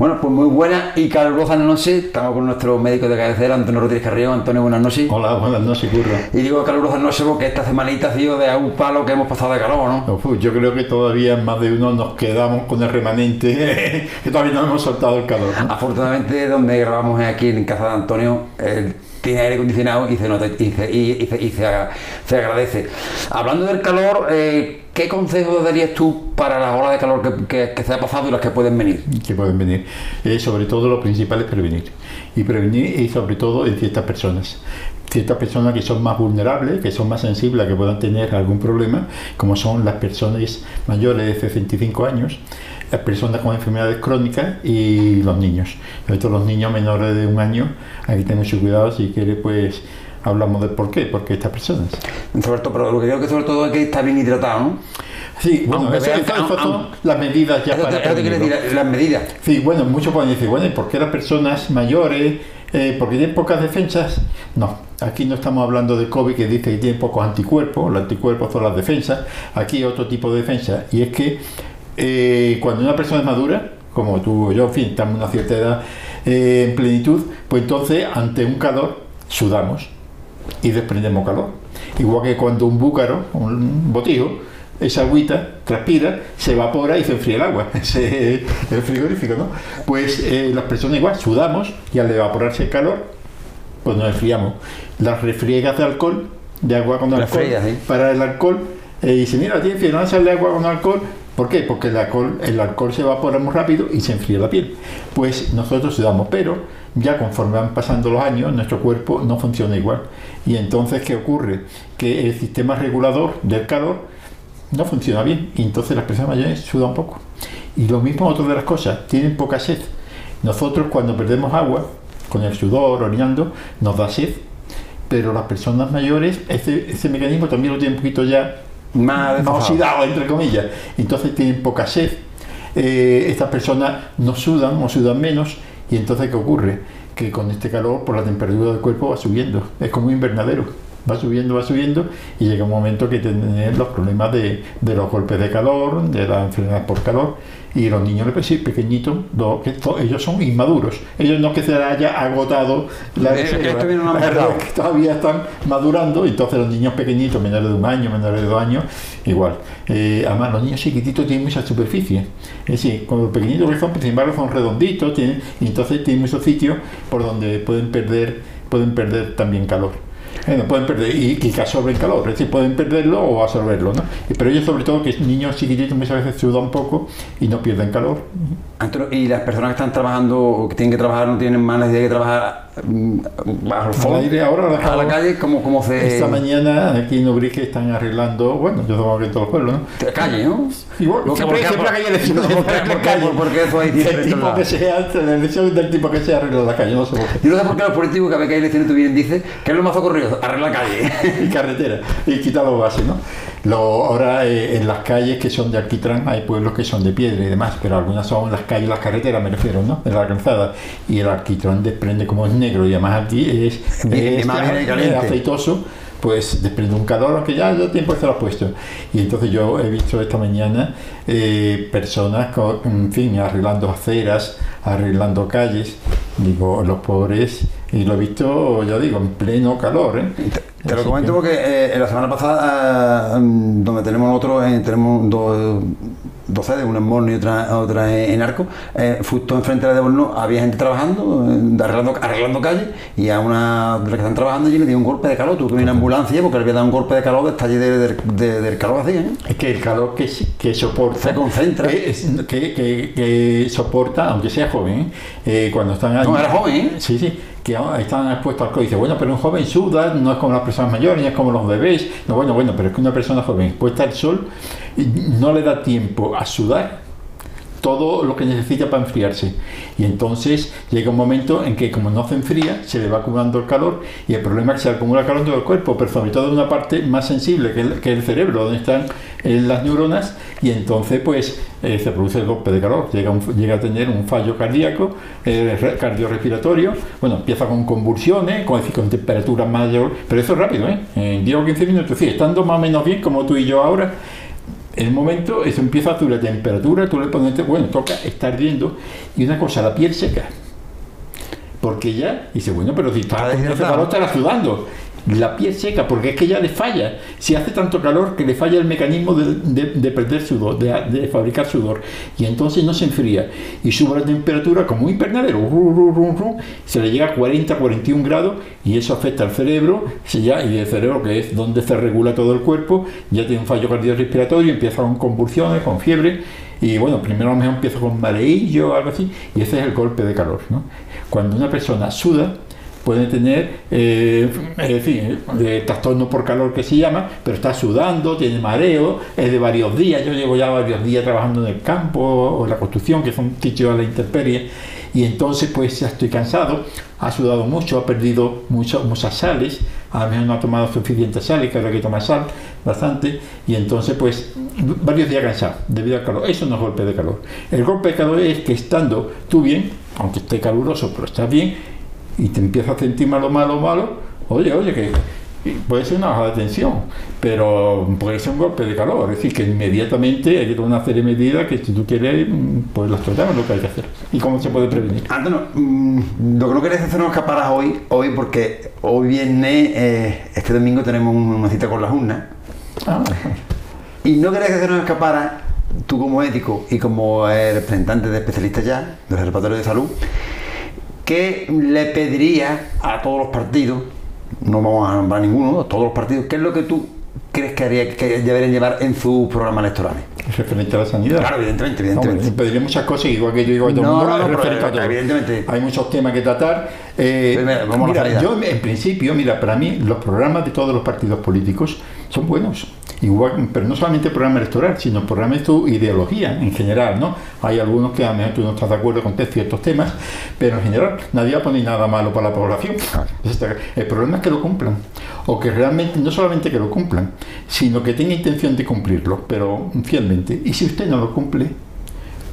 Bueno, pues muy buena y calurosa noche. Estamos con nuestro médico de cabecera, Antonio Rodríguez Carrillo. Antonio, buenas noches. Hola, buenas noches, Curro. Y digo calurosa noche porque esta semanita ha sido de un palo que hemos pasado de calor, ¿no? Uf, yo creo que todavía más de uno nos quedamos con el remanente, que todavía no hemos soltado el calor. ¿no? Afortunadamente, donde grabamos aquí en casa de Antonio. el- tiene aire acondicionado y, se, nota- y, se, y- se- y se se agradece. Hablando del calor, eh, ¿qué consejos darías tú para las olas de calor que, que- que se ha pasado y las que pueden venir? que pueden venir. Eh, sobre todo lo principal es prevenir. Y prevenir y sobre todo en ciertas personas. Ciertas personas que son más vulnerables, que son más sensibles que puedan tener algún problema, como son las personas mayores de 65 años, las personas con enfermedades crónicas y los niños. Sobre todo los niños menores de un año, hay que tener mucho cuidado si quiere pues hablamos de por qué, porque estas personas. Sobre todo, pero lo que creo que sobre todo es que está bien hidratado, ¿no? Sí, bueno, Aunque eso, vean- eso- eso aun- son las medidas ya Eso para eso te decir, las medidas. Sí, bueno, muchos pueden decir, bueno, ¿y por qué las personas mayores, eh, porque tienen pocas defensas? No, aquí no estamos hablando de COVID que dice que tienen pocos anticuerpos, los anticuerpos son las defensas, aquí hay otro tipo de defensa, y es que eh, cuando una persona es madura, como tú o yo, en fin, estamos en una cierta edad eh, en plenitud, pues entonces ante un calor sudamos y desprendemos calor. Igual que cuando un búcaro, un botijo, esa agüita transpira, se evapora y se enfría el agua. El frigorífico, ¿no? Pues eh, las personas igual sudamos y al evaporarse el calor, pues nos enfriamos. Las refriegas de alcohol, de agua con alcohol, frías, ¿sí? para el alcohol, eh, y dice, mira, tiene frío, no sale agua con alcohol. ¿Por qué? Porque el alcohol, se evapora muy rápido y se enfría la piel. Pues nosotros sudamos, pero ya conforme van pasando los años, nuestro cuerpo no funciona igual. Y entonces, ¿qué ocurre? Que el sistema regulador del calor no funciona bien y entonces las personas mayores sudan poco. Y lo mismo otra de las cosas, tienen poca sed. Nosotros cuando perdemos agua, con el sudor, orinando, nos da sed. Pero las personas mayores, ese, ese mecanismo también lo tienen un poquito ya Más oxidado, entre comillas. Entonces tienen poca sed. Eh, estas personas no sudan o sudan menos. Y entonces, ¿qué ocurre? Que con este calor, por la temperatura del cuerpo va subiendo. Es como un invernadero. Va subiendo, va subiendo. Y llega un momento que tienen los problemas de, de los golpes de calor, de la enfermedad por calor. Y los niños pequeñitos, lo- que to- ellos son inmaduros. Ellos no que se les haya agotado la Eh, reserva. Es madurado. que todavía están madurando, entonces los niños pequeñitos, menores de un año, menores de dos años, igual. Eh, además, los niños chiquititos tienen mucha superficie. Es decir, cuando los pequeñitos que son, sin embargo, son redonditos, tienen, y entonces tienen muchos sitios por donde pueden perder, pueden perder también calor. Bueno, pueden perder y que absorben calor, es decir, pueden perderlo o absorberlo, ¿no? Pero ellos sobre todo que niños chiquititos muchas veces sudan un poco y no pierden calor. Y las personas que están trabajando o que tienen que trabajar no tienen más necesidad que trabajar mm, bajo el sol, Al aire ahora, a la calle, como, como se... Esta mañana aquí en Ubrique están arreglando, bueno, yo supongo que en todos los pueblos, ¿no? La calle, ¿no? Igual, que- siempre, ¿por qué- siempre elecciones ¿por qué- en la calle. por qué eso hay diferentes El tipo que sea, la elección del tipo que se arregla la calle, no sé por qué. Yo no sé por qué los políticos cada vez que hay elecciones tú vienes dicen que es lo más ocurrido, arregla la calle. y carretera y quitar los bases, ¿no? Lo, ahora eh, en las calles que son de alquitrán hay pueblos que son de piedra y demás, pero algunas son las calles, las carreteras me refiero, ¿no? De la calzada y el alquitrán desprende como es negro y además aquí es, es más bien es aceitoso, pues desprende un calor, aunque ya ya tiempo estará puesto. Y entonces yo he visto esta mañana eh, personas, con, en fin, arreglando aceras, arreglando calles, digo, los pobres, y lo he visto, ya digo, en pleno calor, ¿eh? Te lo Así comento que- porque eh, la semana pasada, eh, mm, donde tenemos nosotros, eh, tenemos dos, dos sedes, una en Morno y otra, otra en Arco, eh, justo enfrente de la de Morno había gente trabajando, arreglando, arreglando calles, y a una de las que están trabajando allí le dio un golpe de calor, tuvo que venir una ambulancia porque le había dado un golpe de calor de allí de- de- de- del calor ¿eh? Es que el calor que, que soporta. Se concentra. que, que- que soporta, aunque sea joven, eh, cuando están. No, era joven, ¿eh? Sí, sí, que ahora están expuestos al calor. Dice, bueno, pero un joven suda, no es como las personas mayores, ni es como los bebés. No, bueno, bueno, pero es que una persona joven expuesta al sol y no le da tiempo a sudar todo lo que necesita para enfriarse. Y entonces llega un momento en que como no se enfría, se le va acumulando el calor y el problema es que se acumula calor en todo el cuerpo, pero sobre todo en una parte más sensible que el, que el cerebro, donde están eh, las neuronas, y entonces pues eh, se produce el golpe de calor, llega, un- llega a tener un fallo cardíaco, eh, re- cardiorrespiratorio, bueno, empieza con convulsiones, con, con temperatura mayor, pero eso es rápido, ¿eh? En 10 o 15 minutos, sí, estando más o menos bien como tú y yo ahora, En el momento, eso empieza a subir la temperatura, tú le pones, bueno, toca, está ardiendo, y una cosa, la piel seca. Porque ya, dice, bueno, pero si está haciendo calor, estará sudando la piel seca, porque es que ya le falla. Si hace tanto calor que le falla el mecanismo de, perder sudor, de, fabricar sudor, y entonces no se enfría. Y sube la temperatura como un invernadero, se le llega a 40, 41 grados, y eso afecta al cerebro, ya, y el cerebro, que es donde se regula todo el cuerpo, ya tiene un fallo cardiorrespiratorio, empieza con convulsiones, con fiebre, y bueno, primero a lo mejor empieza con mareillo o algo así, y ese es el golpe de calor. Cuando una persona suda, puede tener, eh, en fin, de trastorno por calor que se llama, pero está sudando, tiene mareo, es de varios días. Yo llevo ya varios días trabajando en el campo o en la construcción, que son sitios a la intemperie, y entonces pues ya estoy cansado, ha sudado mucho, ha perdido mucho, muchas sales, a lo mejor no ha tomado suficiente sales, que ahora que toma sal bastante, y entonces pues varios días cansado debido al calor. Eso no es golpe de calor. El golpe de calor es que estando tú bien, aunque esté caluroso, pero estás bien, y te empiezas a sentir malo, malo, malo, oye, oye, que puede ser una baja de tensión, pero puede ser un golpe de calor, es decir, que inmediatamente hay que tomar una serie de medidas que si tú quieres, pues las tratamos lo que hay que hacer. ¿Y cómo se puede prevenir? Antonio, mm, lo que no querés hacer unos escaparas hoy, hoy porque hoy viernes, eh, este domingo tenemos una cita con las urnas. Ah. Y no querés hacer unos escaparas, tú como ético y como representante de especialistas ya, del Observatorio de Salud, ¿qué le pediría a todos los partidos, no vamos a nombrar ninguno, a todos los partidos, qué es lo que tú crees que, haría, que deberían llevar en sus programas electorales? Referente a la sanidad. Claro, evidentemente, evidentemente. pediría muchas cosas, igual que yo digo a todo no, no, no, Evidentemente. Hay muchos temas que tratar. Eh, mira, yo en principio, mira, para mí los programas de todos los partidos políticos son buenos. Igual, pero no solamente el programa electoral, sino el programa de tu ideología en general, ¿no? Hay algunos que a lo mejor tú no estás de acuerdo con ciertos temas, pero en general nadie va a poner nada malo para la población. El problema es que lo cumplan, o que realmente, no solamente que lo cumplan, sino que tenga intención de cumplirlo, pero fielmente. Y si usted no lo cumple,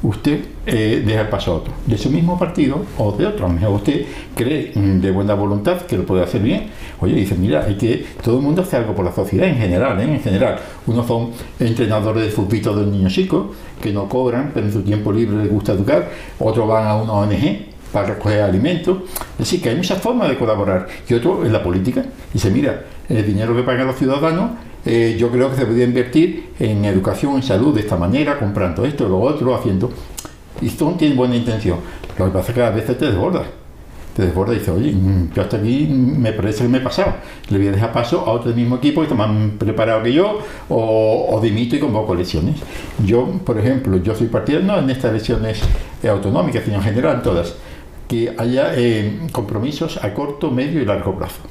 usted eh, deja el paso a otro, de su mismo partido o de otro. A lo mejor usted cree de buena voluntad que lo puede hacer bien. Oye, dice, mira, hay que todo el mundo hace algo por la sociedad en general, ¿eh? en general. Unos son entrenadores de fútbol de niños chicos que no cobran, pero en su tiempo libre les gusta educar. Otros van a una ONG para recoger alimentos. Es decir, que hay muchas formas de colaborar. Y otro en la política. Dice, mira, el dinero que pagan los ciudadanos eh, yo creo que se podría invertir en educación, en salud de esta manera, comprando esto, lo otro, haciendo. Y esto tiene buena intención. Lo que pasa es que a veces te desborda. Te desborda y dices, oye, mm, yo hasta aquí me parece que me he pasado. Le voy a dejar paso a otro del mismo equipo que está más preparado que yo, o, dimito y convoco elecciones. Yo, por ejemplo, yo soy partidario en estas elecciones autonómicas, sino en general todas que haya eh, compromisos a corto, medio y largo plazo.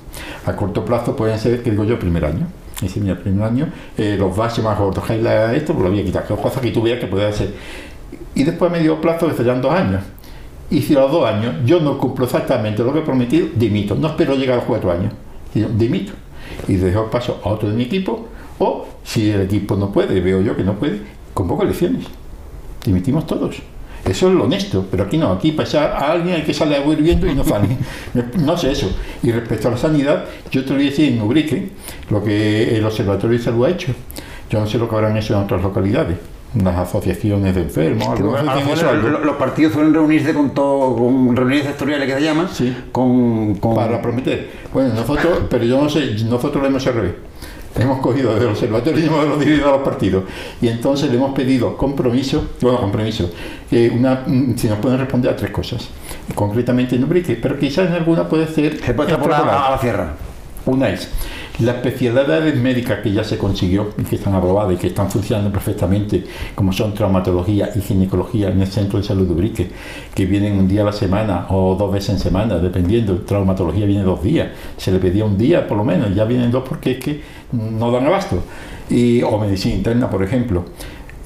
A corto plazo pueden ser, que digo yo, primer año el primer año eh, los bases más gordos, esto, pues lo voy a quitar, que cosas que tú veas que puede hacer. Y después a medio plazo, que serían dos años. Y si a los dos años yo no cumplo exactamente lo que he prometido, dimito. No espero llegar a los cuatro años, sino dimito. Y dejo paso a otro de mi equipo, o si el equipo no puede, veo yo que no puede, convoco elecciones. Dimitimos todos. Eso es lo honesto, pero aquí no, aquí pasa a alguien hay que sale a ir viendo y no sale. no sé eso. Y respecto a la sanidad, yo te voy a decir en Ubrique lo que el Observatorio de Salud ha hecho. Yo no sé lo que habrán hecho en otras localidades las asociaciones de enfermos. los partidos suelen reunirse con todo, con reuniones sectoriales que se llaman, sí. con, para prometer. Bueno, nosotros, pero yo no sé, nosotros lo hemos al revés hemos cogido desde el observatorio y hemos dividido a los partidos. Y entonces le hemos pedido compromiso, bueno, compromiso, eh, una, mm, si nos pueden responder a tres cosas, concretamente en Ubrique, pero quizás en alguna puede ser... Se puede a la sierra. Una es las especialidades médicas que ya se consiguió y que están aprobadas y que están funcionando perfectamente, como son traumatología y ginecología en el Centro de Salud de Ubrique, que vienen un día a la semana o dos veces en semana, dependiendo. Traumatología viene dos días. Se le pedía un día por lo menos, ya vienen dos porque es que no dan abasto. Y, o medicina interna, por ejemplo.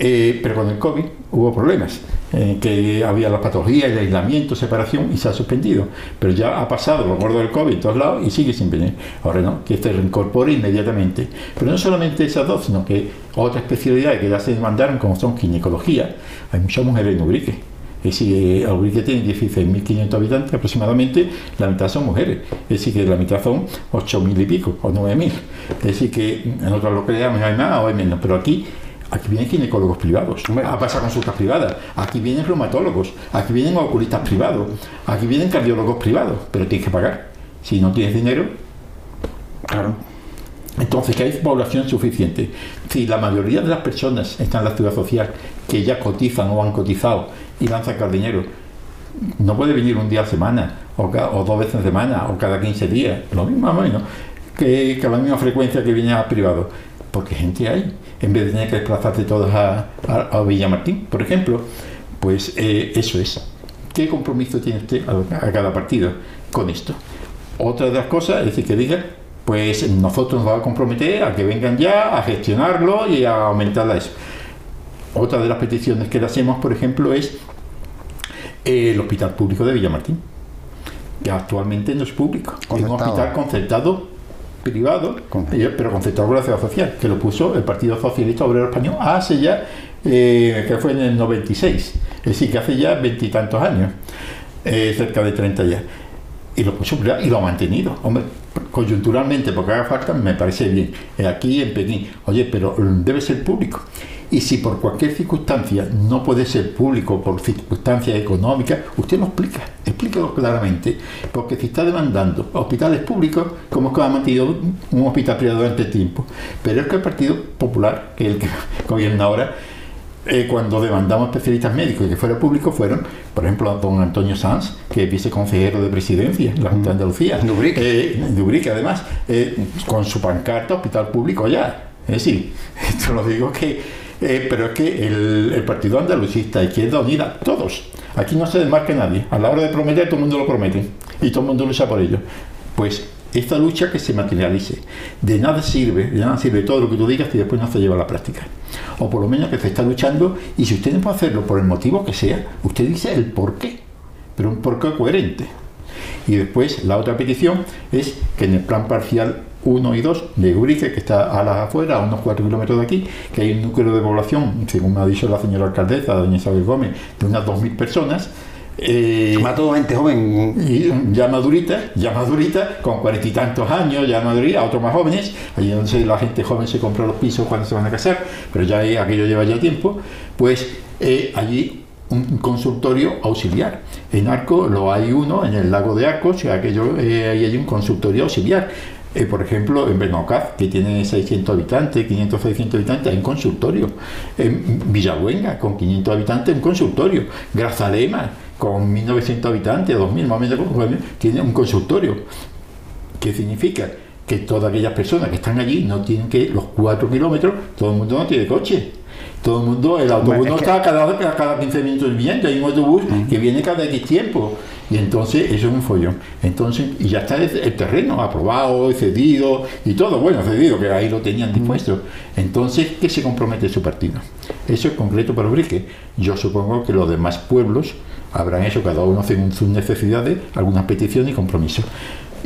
Eh, pero con el COVID hubo problemas, eh, que había la patología, el aislamiento, separación y se ha suspendido. Pero ya ha pasado lo gordo del COVID en todos lados y sigue sin venir. Ahora no, que se reincorpore inmediatamente. Pero no solamente esas dos, sino que otras especialidades que ya se demandaron, como son ginecología. Hay muchas mujeres en Ubrique. Es decir, Ubrique tiene 16.500 habitantes aproximadamente, la mitad son mujeres. Es decir, que la mitad son 8.000 y pico o 9.000. Es decir, que en otras localidades hay más o hay menos, pero aquí Aquí vienen ginecólogos privados, a pasar consultas privadas. Aquí vienen reumatólogos, aquí vienen oculistas privados, aquí vienen cardiólogos privados, pero tienes que pagar. Si no tienes dinero, Claro. entonces que hay población suficiente. Si la mayoría de las personas están en la ciudad social, que ya cotizan o han cotizado y van a sacar dinero, no puede venir un día a la semana, o, dos veces a semana, o cada 15 días, lo mismo más o menos, que, que la misma frecuencia que viene a privado. Porque gente hay, en vez de tener que desplazarse todos a, a, a Villamartín, por ejemplo, pues eh, eso es. ¿Qué compromiso tiene usted a, a cada partido con esto? Otra de las cosas es que diga, pues nosotros nos vamos a comprometer a que vengan ya a gestionarlo y a aumentarla eso. Otra de las peticiones que le hacemos, por ejemplo, es el Hospital Público de Villamartín, que actualmente no es público, es un hospital concertado privado, eh, pero concertado con la ciudad social, que lo puso el Partido Socialista Obrero Español hace ya, eh, que fue en el 96, es decir, que hace ya veintitantos años, eh, cerca de 30 ya. Y lo puso privado y lo ha mantenido. Hombre, coyunturalmente, porque haga falta, me parece bien. Aquí en Pekín, oye, pero debe ser público. Y si por cualquier circunstancia no puede ser público, por circunstancias económicas, usted lo explica, explíquelo claramente. Porque si está demandando hospitales públicos, como es que ha mantenido un hospital privado durante tiempo. Pero es que el Partido Popular, que es el que gobierna ahora, eh, cuando demandamos especialistas médicos y que fuera público fueron, por ejemplo, don Antonio Sanz, que es viceconsejero de presidencia en la Junta de Andalucía. De Ubrique. Eh, de Ubrique, además, eh, con su pancarta hospital público ya. Es decir, esto lo digo que... eh, pero es que el, el Partido Andalucista, Izquierda Unida, todos, aquí no se desmarca nadie. A la hora de prometer, todo el mundo lo promete y todo el mundo lucha por ello. Pues esta lucha que se materialice. De nada sirve, de nada sirve todo lo que tú digas y después no se lleva a la práctica. O por lo menos que se está luchando y si usted no puede hacerlo por el motivo que sea, usted dice el por qué, pero un por qué coherente. Y después la otra petición es que en el plan parcial 1 y 2 de Urique, que está a las afueras, a unos 4 kilómetros de aquí, que hay un núcleo de población, según me ha dicho la señora alcaldesa, doña Isabel Gómez, de unas 2.000 personas, eh, Más todo gente joven. y ya madurita, ya madurita, con cuarenta y tantos años, ya madurita, otros más jóvenes, allí donde la gente joven se compra los pisos cuando se van a casar, pero ya aquello lleva ya tiempo, pues eh, allí un consultorio auxiliar. En Arco lo hay uno, en el lago de Arcos, aquello, eh, ahí hay un consultorio auxiliar. Eh, por ejemplo, en Benocaz, que tiene 600 habitantes, 500, 600 habitantes, hay un consultorio. En Villabuenga, con 500 habitantes, un consultorio. Grazalema, con 1900 habitantes, 2000 más o menos, tiene un consultorio. ¿Qué significa? Que todas aquellas personas que están allí no tienen que los 4 kilómetros, todo el mundo no tiene coche. Todo el mundo, el autobús Bueno, no es que- está cada, cada 15 minutos viendo, hay un autobús que viene cada X tiempo. Y entonces eso es un follón. Entonces, y ya está el, el terreno aprobado, cedido y todo, bueno, cedido, que ahí lo tenían dispuesto. Entonces, ¿qué se compromete su partido? Eso es concreto para Ubrique. Yo supongo que los demás pueblos habrán hecho cada uno según sus necesidades, algunas peticiones y compromisos.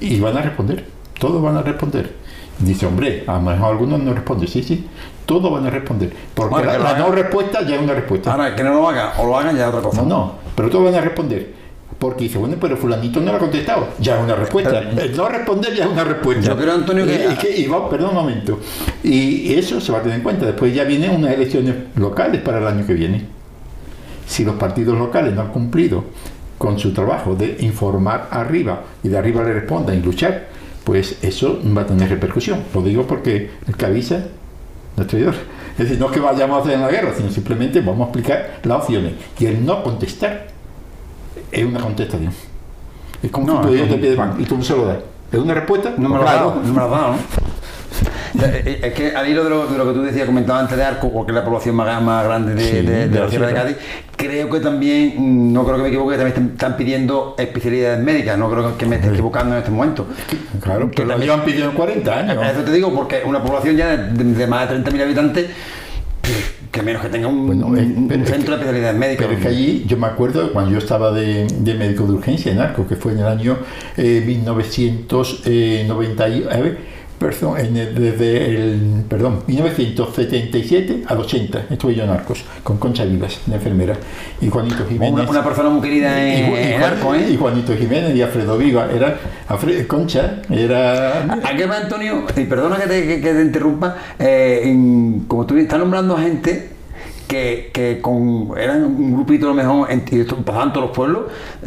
Y van a responder, todos van a responder. Dice, hombre, a lo mejor algunos no responden, sí, sí, todos van a responder. Porque Bueno, la, no respuesta ya es una respuesta. Ahora, que no lo hagan o lo hagan ya es otra cosa. No, no, pero todos van a responder. Porque dice, bueno, pero fulanito no lo ha contestado. Ya es una respuesta. El no responder ya es una respuesta. Yo creo, Antonio, que- Y, y que- y va- perdón un momento. Y eso se va a tener en cuenta. Después ya vienen unas elecciones locales para el año que viene. Si los partidos locales no han cumplido con su trabajo de informar arriba y de arriba le respondan y luchar, pues eso va a tener repercusión. Lo digo porque el que avisa no es traidor. Es decir, no es que vayamos a hacer una guerra, sino simplemente vamos a explicar las opciones. Y el no contestar es una contestación. Es como No, si es te pides pan y tú no se lo das. ¿Es una respuesta? No me lo has claro. dado, no me lo has dado, ¿no? Eh, eh, Es que al hilo de lo, de lo que tú decías, comentaba antes de Arco, porque es la población más, más grande de, Sí, de- de de la la Sierra de sierra. Cádiz, creo que también, mm, no creo que me equivoque, también están, pidiendo especialidades médicas, no creo que me esté equivocando en este momento. Claro, que lo llevan pidiendo 40 años. Eso te digo, porque una población ya de, de más de 30.000 habitantes, que menos que tenga un, Bueno, un- es- un pero es centro de especialidades médicas. Pero es que allí, yo me acuerdo cuando yo estaba de, de médico de urgencia en Arco, que fue en el año eh, 1999, Perdón, en el- desde el, perdón, 1977 al 80 estuve yo en Arcos, con Concha Vivas, la enfermera, y Juanito Jiménez. Una, una persona muy querida y, en, Ju- y en Juan- Arco, ¿eh? y Juanito Jiménez y Alfredo Viva, era Concha, era Aquí va Antonio, y perdona que te, que- que te interrumpa, eh, en- como tú estás nombrando a gente que, que con, eran un grupito a lo mejor, en, pasaban todos los pueblos,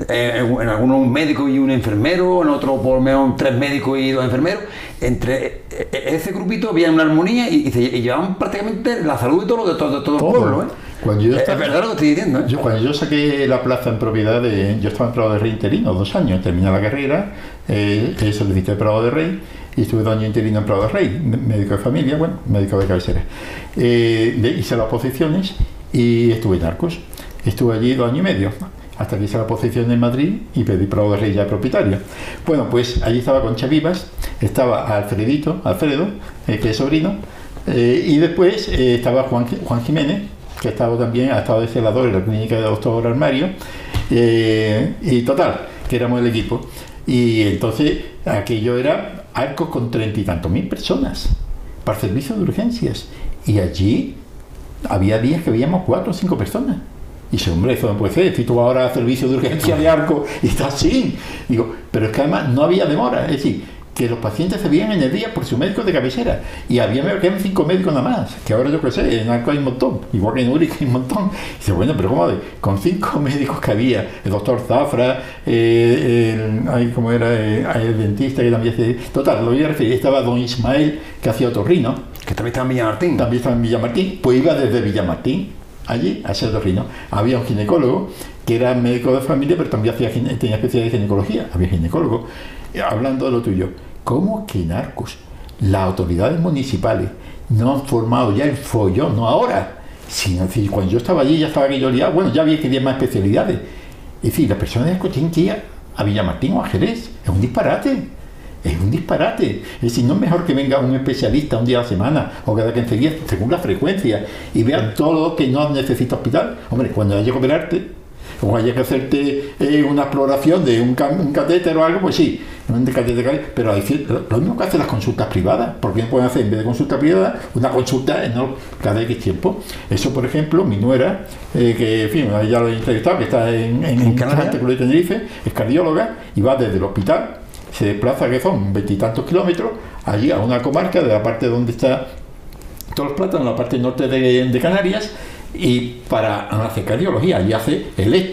eh, en, en algunos un médico y un enfermero, en otro por lo menos tres médicos y dos enfermeros, entre eh, eh, ese grupito había una armonía y, y se y llevaban prácticamente la salud de todo, de todo, de todo el Todo. pueblo. ¿eh? Cuando yo es verdad lo que estoy diciendo. ¿eh? Yo, cuando yo saqué la plaza en propiedad de. Yo estaba en Prado de Rey interino, dos años, terminé la carrera, eh, solicité Prado de Rey y estuve dos años interino en Prado de Rey, médico de familia, bueno, médico de cabecera. Eh, hice las posiciones y estuve en Arcos. Estuve allí dos años y medio, hasta que hice la posición en Madrid y pedí Prado de Rey ya propietario. Bueno, pues allí estaba Concha Vivas, estaba Alfredito, Alfredo, eh, que es sobrino, eh, y después estaba Juan, Juan Jiménez, que ha estado también, ha estado de celador en la clínica de doctor Armario, y total, que éramos el equipo. Y entonces aquello era arcos con treinta y tantos mil personas para servicio de urgencias. Y allí había días que veíamos cuatro o cinco personas. Y dice, hombre, eso no puede ser, si tú ahora a servicio de urgencia de arco y está así. Digo, pero es que además no había demora, es decir, que los pacientes se veían en el día por su médico de cabecera. Y había que eran cinco médicos nada más, que ahora yo qué sé, en arco hay un montón, igual que en Uric hay un montón. Y dice, bueno, pero ¿cómo? Con cinco médicos que había, el doctor Zafra, eh, el, ay, ¿cómo era? Eh, el dentista que también hacía... Total, lo voy a referir, estaba don Ismael, que hacía otorrino, Que también está en Villamartín. también estaba en Villamartín, pues iba desde Villamartín allí a ser otorrino. Había un ginecólogo que era médico de familia, pero también hacía, tenía especialidad de ginecología. Había ginecólogo. Y Hablando de lo tuyo, ¿cómo que en Arcos las autoridades municipales no han formado ya el follón, no ahora, sino cuando yo estaba allí ya estaba aquello liado, bueno, ya había que ir más especialidades. Es decir, las personas de tienen que ir a Villamartín o a Jerez. Es un disparate. Es un disparate. Es decir, no es mejor que venga un especialista un día a la semana o cada 15 días, según la frecuencia, y vea todo lo que no necesita hospital. Hombre, cuando haya que operarte, o haya que hacerte eh, una exploración de un catéter o algo, pues sí, pero hay lo, mismo que hacen las consultas privadas, porque no pueden hacer en vez de consulta privada una consulta en cada X tiempo. Eso, por ejemplo, mi nuera, eh, que en fin, ya lo he entrevistado, que está en, en, ¿En Canarias? De Tenerife, es cardióloga y va desde el hospital, se desplaza, que son veintitantos kilómetros, allí a una comarca de la parte donde está todos los plátanos, la parte norte de, de Canarias, y para hacer cardiología, y hace,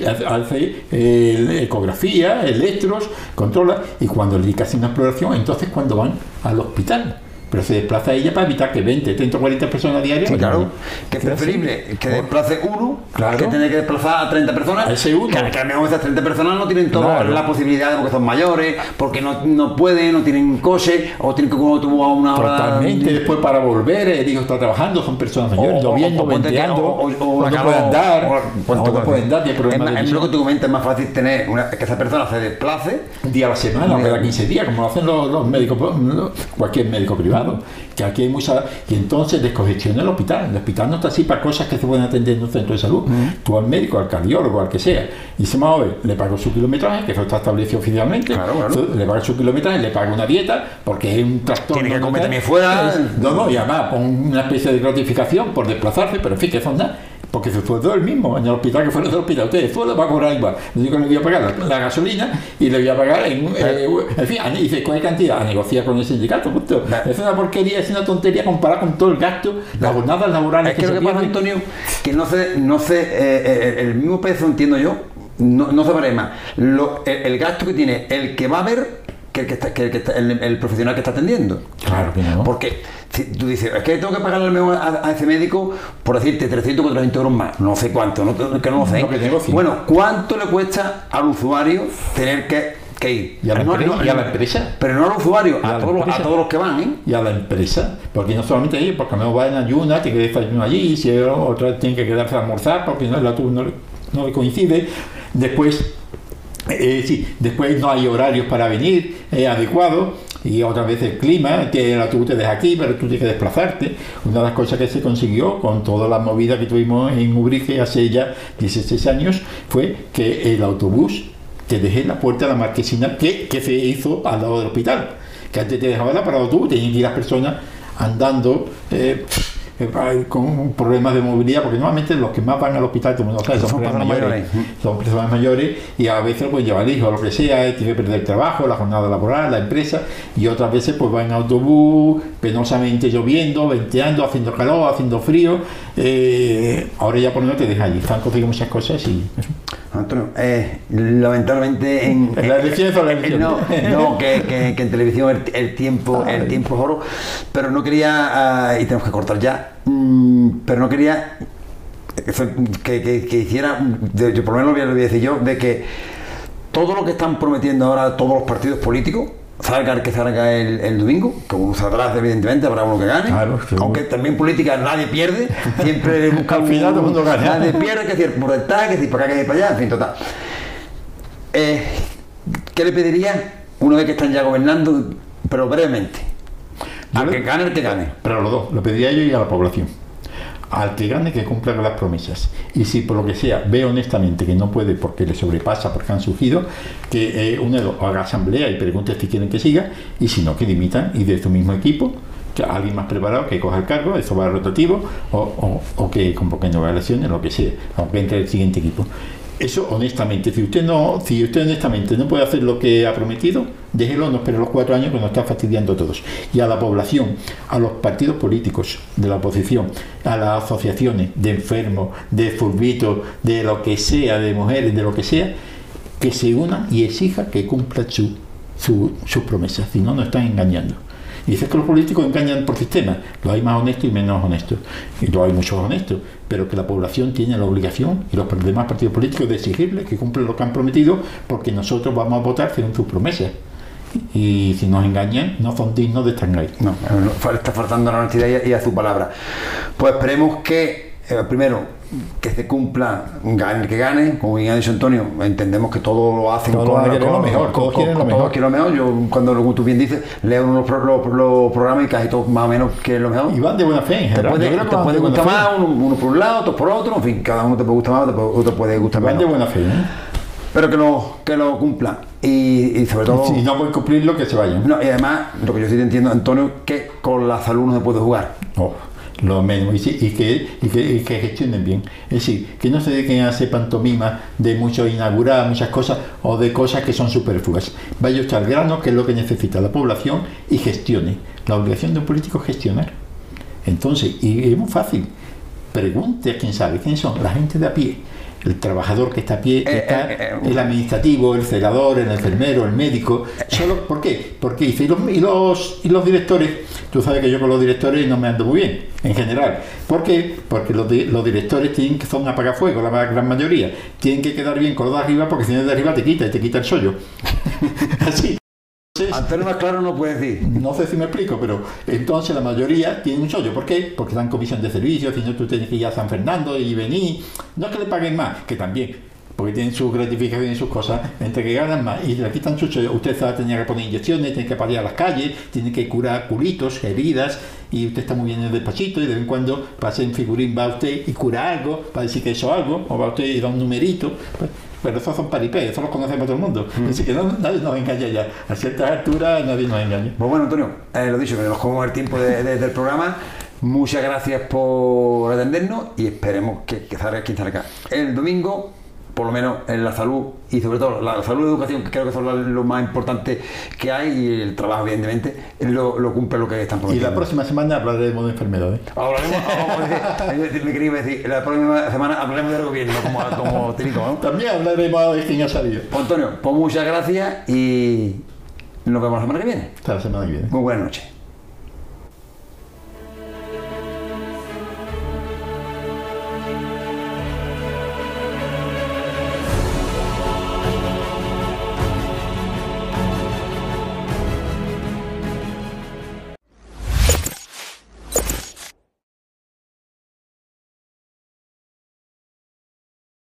hace- hace ecografía, electros, controla, y cuando le hace una exploración, entonces cuando van al hospital. Pero se desplaza ella para evitar que 20, 30 o 40 personas diarias. Sí, claro. Que es preferible que desplace uno Claro. que tener que desplazar a 30 personas. A ese uno. Que, que a lo mejor esas 30 personas no tienen toda Claro. la posibilidad porque son mayores, porque no, no pueden, no tienen coche, o tienen que como tuvo a una hora. Totalmente, después para volver, el hijo está trabajando, son personas mayores, O- o- lloviendo, o o- o- o no pueden dar, o- no tú, pueden dar, tiene es, lo que tú comentas, es más fácil tener una- que esa persona se desplace. un día a la semana, o cada 15 días, como lo hacen los, los médicos, los- cualquier médico privado. Que aquí hay mucha. Y entonces descongestiona el hospital. El hospital no está así para cosas que se pueden atender en un centro de salud. Tú al médico, al cardiólogo, al que sea. Y a ver, le pago su kilometraje, que eso está establecido oficialmente. Claro, claro. Entonces, Le pago su kilometraje, le pago una dieta, porque es un trastorno. Tiene que comer también fuera. No, no, y además pon una especie de gratificación por desplazarse, pero en fin, que eso nada. Porque su sueldo es el mismo, en el hospital que fuera del hospital. Usted, el sueldo va a cobrar igual. Lo único que le voy a pagar la, la gasolina y le voy a pagar en. eh, en fin, y dice, ¿cuál cantidad? A negociar con el sindicato. punto. Es una porquería, es una tontería comparada con todo el gasto, las jornadas laborales Es que lo se que pasa. Antonio, que no sé, no sé, eh, eh, el mismo peso entiendo yo, no, no se vale más. Lo- el, el gasto que tiene el que va a ver que el, que está, que el, que está- el- el profesional que está atendiendo. Claro que no. Porque si tú dices, es que tengo que pagarle al mejor a, a ese médico, por decirte, 300 o 400 euros más. No sé cuánto, no, que no lo sé. No, que bueno, ¿cuánto le cuesta al usuario tener que, que ir? Y a la No, empresa- no, y a la empresa. Pero no al usuario, a todos los, a todos los que van, ¿eh? y a la empresa, porque no solamente ellos, porque a lo mejor va en ayuna, tiene que desayuno allí, si otra tiene que quedarse a almorzar porque no, la no, no le coincide. Después, eh, sí, después no hay horarios para venir eh, adecuados y otra vez el clima, que la tú te dejas aquí, pero tú tienes que desplazarte. Una de las cosas que se consiguió con toda la movida que tuvimos en Ubrique hace ya 16 años fue que el autobús te dejé en la puerta de la marquesina que, que se hizo al lado del hospital. que antes te dejaba la parado tú, tenían que ir las personas andando. Eh, eh, con problemas de movilidad, porque normalmente los que más van al hospital, como no sabes, son, Son personas mayores, mayores. son personas mayores y a veces pues llevan hijos o lo que sea, y tiene que perder el trabajo, la jornada laboral, la empresa, y otras veces pues van en autobús, penosamente lloviendo, venteando, haciendo calor, haciendo frío. eh, ahora ya por lo menos te deja allí, están consiguiendo muchas cosas y eso. Antonio, eh, lamentablemente en, ¿En la elección o la eh, elección? no, no, que, que- que en televisión el, el tiempo el tiempo es oro, pero no quería ah, y tenemos que cortar ya, mm, pero no quería que, hiciera, de- yo por lo menos lo voy a decir yo, de que todo lo que están prometiendo ahora todos los partidos políticos salga el que salga el, el domingo, que uno saldrá evidentemente, habrá uno que gane, Claro, aunque también política nadie pierde, siempre busca Al final todo el mundo gana. nadie pierde, que decir porcentaje, que decir para acá, que decir para allá, en fin, total. Eh, ¿Qué le pediría una vez que están ya gobernando, pero brevemente? A que gane el que gane. Pero a los dos, lo pediría yo y a la población. Al que gane que cumpla las promesas. Y si por lo que sea ve honestamente que no puede porque le sobrepasa, porque han surgido, que eh, los haga asamblea y pregunte si quieren que siga, y si no, que dimitan y de su mismo equipo, que alguien más preparado que coja el cargo, eso va rotativo, o, o, o que convoquen nuevas elecciones, lo que sea, aunque entre el siguiente equipo. Eso honestamente, si usted no, si usted honestamente no puede hacer lo que ha prometido, déjelo, no espere los cuatro años que nos está fastidiando a todos. Y a la población, a los partidos políticos de la oposición, a las asociaciones de enfermos, de furbitos, de lo que sea, de mujeres, de lo que sea, que se unan y exija que cumplan su, su- sus promesas, si no, nos están engañando. Dices que los políticos engañan por sistema, lo hay más honestos y menos honestos, y lo hay muchos honestos, pero que la población tiene la obligación y los demás partidos políticos de exigirles que cumplan lo que han prometido, porque nosotros vamos a votar según sus promesas. Y si nos engañan, no son dignos de estar ahí. No, está faltando la honestidad y a su palabra. Pues esperemos que, eh, primero, que se cumpla, gane que gane, como bien ha dicho Antonio, entendemos que todo lo hacen Todos quieren lo mejor, todos quieren lo todos mejor. quieren lo mejor. Yo, cuando lo- tú bien dices, leo uno los, pro- los- los programas y casi todos más o menos quieren lo mejor. Y van de buena fe en Te general. puede, te van puede gustar más, uno, uno por un lado, otro por otro, en fin, cada uno te puede gustar más, otro, puede- otro puede gustar Van de menos. buena fe. ¿eh? Pero que lo, que lo cumplan. Y, y sobre todo. Si no pueden cumplirlo, que se vayan. No, y además, lo que yo sí te entiendo, Antonio, que con la salud no se puede jugar. Oh, lo menos. Y, que, y, que, y que gestionen bien. Es decir, que no se dediquen a hacer pantomima de mucho inaugurar, muchas cosas, o de cosas que son superfluas. Vaya usted al grano, que es lo que necesita la población, y gestione. La obligación de un político es gestionar. Entonces, y es muy fácil. Pregunte a quién sabe, quiénes son, la gente de a pie. El trabajador que está a pie, Eh, está eh, eh, el administrativo, el celador, el enfermero, el médico. Solo, ¿Por qué? Porque dice, y los, y, los, y los directores, tú sabes que yo con los directores no me ando muy bien, en general. ¿Por qué? Porque los, los directores tienen que son apagafuegos, la gran mayoría. Tienen que quedar bien con los de arriba, porque si no de arriba te quita y te quita el sollo. Así. Entonces, Antonio más claro no puede decir. no sé si me explico, pero entonces la mayoría tiene un sollo. ¿Por qué? Porque dan comisión de servicios, si no tú tienes que ir a San Fernando y venir. No es que le paguen más, que también, porque tienen sus gratificaciones y sus cosas, entre que ganan más y le quitan su sollo. Usted va a tener que poner inyecciones, tiene que parir a las calles, tiene que curar culitos, heridas, y usted está muy bien en el despachito y de vez en cuando pasa en figurín, va usted y cura algo, para decir que hizo algo, o va usted y da un numerito. Pues, pero esos son paripés, eso los conocemos todo el mundo. Así que no, nadie nos engaña ya. A ciertas alturas nadie nos engaña. Pues bueno, Antonio, eh, lo dicho, que nos comemos el tiempo de- de- del programa. Muchas gracias por atendernos y esperemos que, que salga quien salga. El domingo, por lo menos en la salud y sobre todo la, salud y la educación, que creo que son lo, más importante que hay, y el trabajo, evidentemente, lo, lo cumple lo que están Y prometiendo. la próxima semana hablaremos de enfermedades. Hablaremos, vamos a decir, me quería decir, la próxima semana hablaremos del gobierno, como, como ¿no? También hablaremos de quién ha salido. Antonio, pues muchas gracias y nos vemos la semana que viene. Hasta la semana que viene. Muy buenas noches.